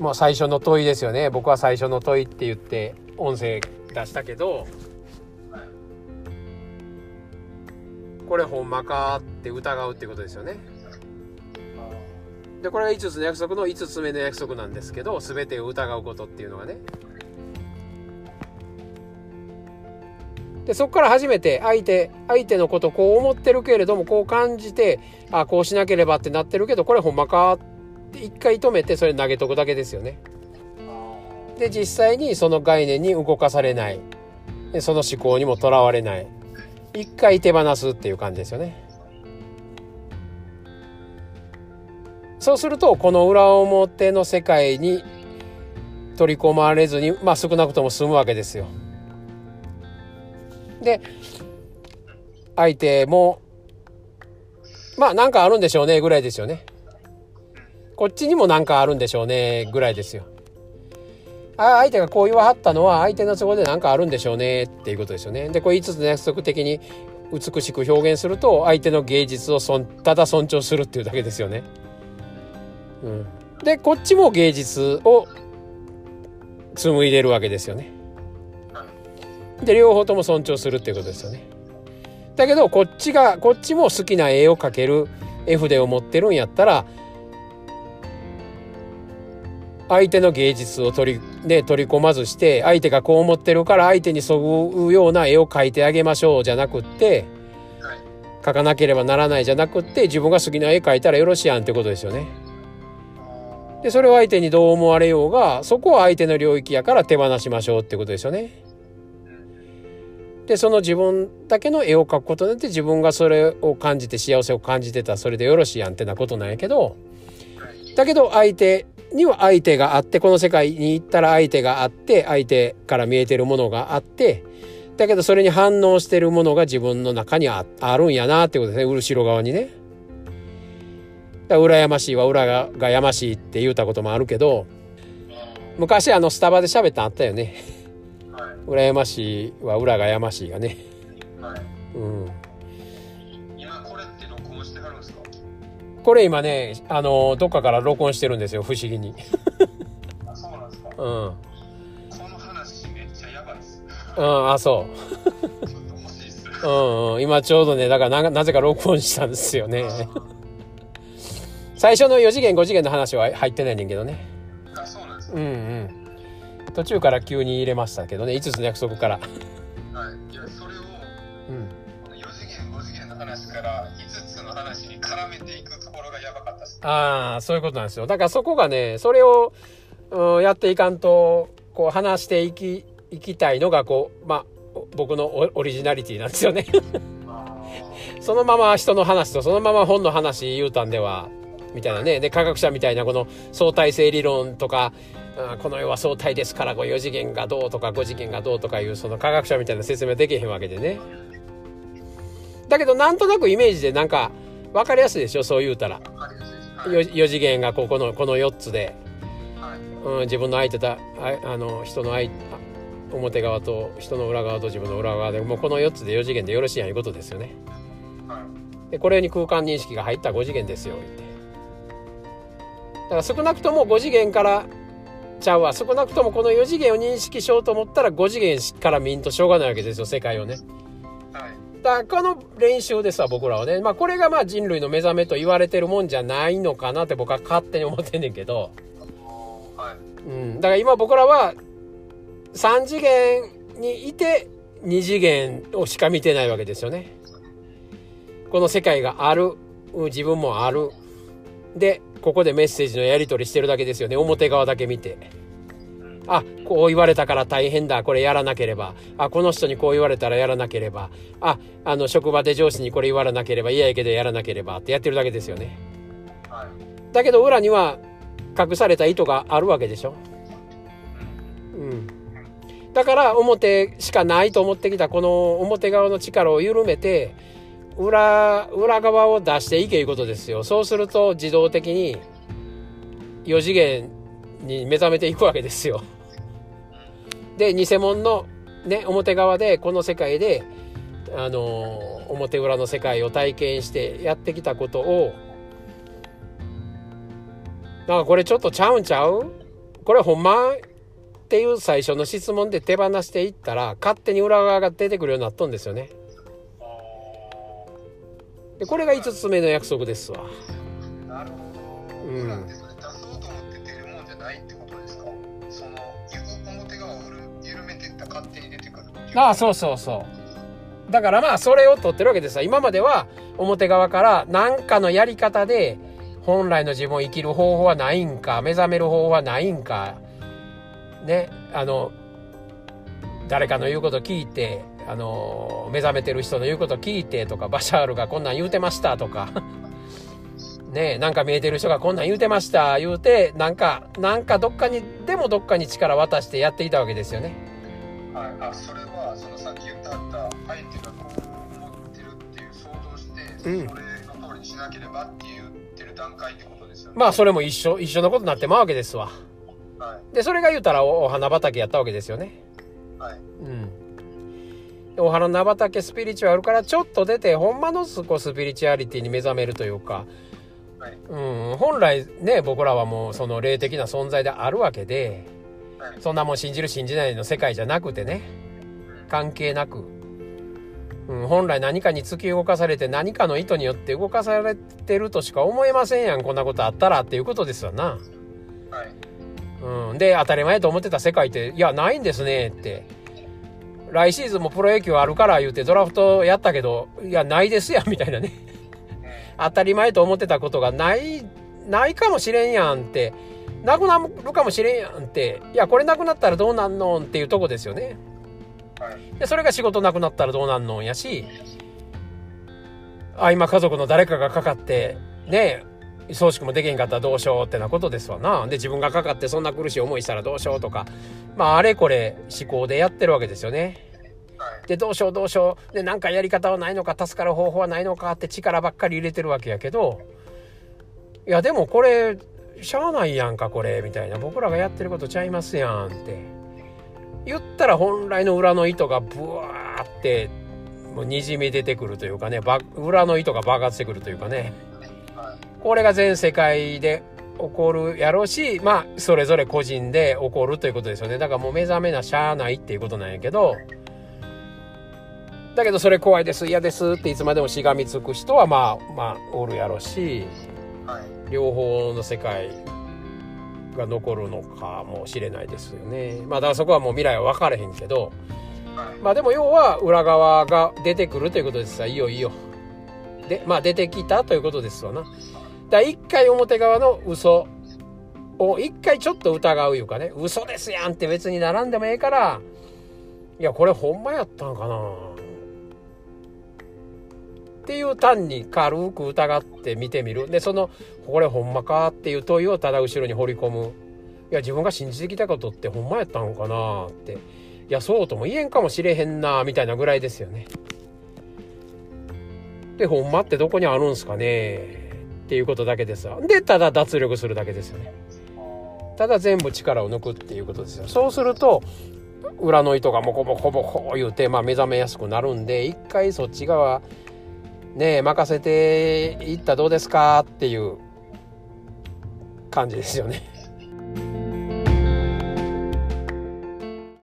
まあ最初の問いですよね。僕は最初の問いって言って音声出したけどこれほんまかって疑うってことですよね。でこれが5つの約束の5つ目の約束なんですけど全てを疑うことっていうのがね。でそこから初めて相手相手のことこう思ってるけれどもこう感じてあこうしなければってなってるけどこれほんまかって一回止めてそれ投げとくだけですよね。で実際にその概念に動かされないその思考にもとらわれない一回手放すっていう感じですよね。そうするとこの裏表の世界に取り込まれずにまあ少なくとも済むわけですよ。で相手もまあなんかあるんでしょうねぐらいですよねこっちにもなんかあるんでしょうねぐらいですよ。あ相手がこう言わはったのは相手の都合で何かあるんでしょうねっていうことですよね。でこれ5つの約束的に美しく表現すると相手の芸術をそんただ尊重するっていうだけですよね、うん、でこっちも芸術を紡いでるわけですよね。で両方とも尊重するっていうことですよね。だけどこっちがこっちも好きな絵を描ける絵筆を持ってるんやったら相手の芸術を取り,、ね、取り込まずして相手がこう思ってるから相手にそぐような絵を描いてあげましょうじゃなくって描かなければならないじゃなくって自分が好きな絵描いたらよろしいやんってことですよね。でそれを相手にどう思われようがそこは相手の領域やから手放しましょうってことですよね。でその自分だけの絵を描くことによって自分がそれを感じて幸せを感じてたらそれでよろしいやんってなことなんやけどだけど相手には相手があってこの世界に行ったら相手があって相手から見えてるものがあってだけどそれに反応してるものが自分の中にあるんやなってことですね後ろ側にね。だ羨ましいは裏がやましいって言うたこともあるけど昔あのスタバで喋ったんあったよね。羨ましいは裏がやましいがね。はい。うん。今これって録音してはるんですか？これ今ね、あの、どっかから録音してるんですよ、不思議に。あ、そうなんですか？うん。この話めっちゃやばいっす。うん、あ、そう。うんうん、今ちょうどね、だからななぜか録音したんですよね。最初の4次元5次元の話は入ってないねんけどね。あ、そうなんですか？うんうん。途中から急に入れましたけどね5つの約束から。はい、いやそれを、うん、この4次元5次元の話から5つの話に絡めていくとああそういうことなんですよ。だからそこがねそれを、うん、やっていかんとこう話していきいきたいのがこうまあ僕のオリジナリティなんですよね。そのまま人の話とそのまま本の話言うたんではみたいなね。で科学者みたいなこの相対性理論とかこの世は相対ですから4次元がどうとか5次元がどうとかいうその科学者みたいな説明できへんわけでね。だけどなんとなくイメージでなんか分かりやすいでしょそう言うたら 4, 4次元がここのこの4つで、うん、自分の相手だあの人の相表側と人の裏側と自分の裏側でもうこの4つで4次元でよろしいやんいうことですよね。でこれに空間認識が入った5次元ですよって。だから少なくとも5次元からちゃうわ。少なくともこの4次元を認識しようと思ったら5次元から見んとしょうがないわけですよ世界をね。はい、だからこの練習ですわ僕らはね。まあこれがまあ人類の目覚めと言われてるもんじゃないのかなって僕は勝手に思ってんねんけど。はい、うん、だから今僕らは3次元にいて2次元をしか見てないわけですよね。この世界がある。自分もある。でここでメッセージのやり取りしてるだけですよね。表側だけ見て。あこう言われたから大変だ。これやらなければ。あこの人にこう言われたらやらなければ。ああの職場で上司にこれ言われなければ嫌やけどやらなければ。ってやってるだけですよね、はい、だけど裏には隠された意図があるわけでしょ。うん。だから表しかないと思ってきたこの表側の力を緩めて裏、裏側を出していけいうことですよ。そうすると自動的に4次元に目覚めていくわけですよ。で、偽物のね、表側でこの世界で、あの表裏の世界を体験してやってきたことを、なんかこれちょっとちゃうんちゃう？これほんま？っていう最初の質問で手放していったら勝手に裏側が出てくるようになっとんですよね。でこれが5つ目の約束ですわ。なるほど。うん出そうと思って出るもんじゃないってことですか？その、ゆ表側を緩緩めていったら勝手に出てくる。ああそうそうそう。だからまあそれを取ってるわけですわ今までは表側から何かのやり方で本来の自分を生きる方法はないんか目覚める方法はないんかねあの誰かの言うこと聞いてあの目覚めてる人の言うこと聞いてとかバシャールがこんなん言うてましたとかねなんか見えてる人がこんなん言うてました言うてなんかなんかどっかにでもどっかに力渡してやっていたわけですよね。はい。あ、それは、そのさっき言った相手がこう思ってるっていう想像して、うんそれの通りにしなければって言ってる段階ってことですよね。まあそれも一緒一緒のことになってまうわけですわ。はい。でそれが言うたらおお花畑やったわけですよね。はい。うん。でお花畑スピリチュアルからちょっと出てほんまのスピリチュアリティに目覚めるというか、はい。うん、本来ね僕らはもうその霊的な存在であるわけではい。そんなもん信じる信じないの世界じゃなくてね関係なく、うん、本来何かに突き動かされて何かの意図によって動かされてるとしか思えませんやんこんなことあったらっていうことですよな。はい。うん、で当たり前と思ってた世界っていやないんですねって来シーズンもプロ野球あるから言うてドラフトやったけどいやないですやんみたいなね当たり前と思ってたことがないないかもしれんやんってなくなるかもしれんやんっていやこれなくなったらどうなんのんっていうとこですよねはい。でそれが仕事なくなったらどうなんのんやしあ今家族の誰かがかかってね葬式もできへんかったらどうしようってなことですわなで自分がかかってそんな苦しい思いしたらどうしようとかまああれこれ思考でやってるわけですよねはい。でどうしようどうしよう。でなんかやり方はないのか助かる方法はないのかって力ばっかり入れてるわけやけどいやでもこれしゃあないやんかこれみたいな。僕らがやってることちゃいますやんって。言ったら本来の裏の糸がブワーってもうにじみ出てくるというかねば裏の糸が爆発してくるというかね。はい。これが全世界で起こるやろうしまあそれぞれ個人で起こるということですよね。だからもう目覚めなしゃあないっていうことなんやけどだけどそれ怖いです嫌ですっていつまでもしがみつく人はまあまあおるやろうしはい。両方の世界が残るのかもしれないですよね。まあだからそこはもう未来は分かれへんけどはい。まあでも要は裏側が出てくるということですわいいよいいよ。でまあ出てきたということですわな。だから一回表側の嘘を一回ちょっと疑ういうかね。嘘ですやんって別に並んでもええからいやこれほんまやったんかなっていう単に軽く疑って見てみる。でそのこれほんまかっていう問いをただ後ろに放り込む。いや自分が信じてきたことってほんまやったんかなって。いやそうとも言えんかもしれへんなみたいなぐらいですよね。でほんまってどこにあるんすかねっていうことだけですわ。でただ脱力するだけですよね。ただ全部力を抜くっていうことですよ。そうすると裏の糸がモコモコモコ言うて、まあ、目覚めやすくなるんで一回そっち側ね任せていったどうですかっていう感じですよね。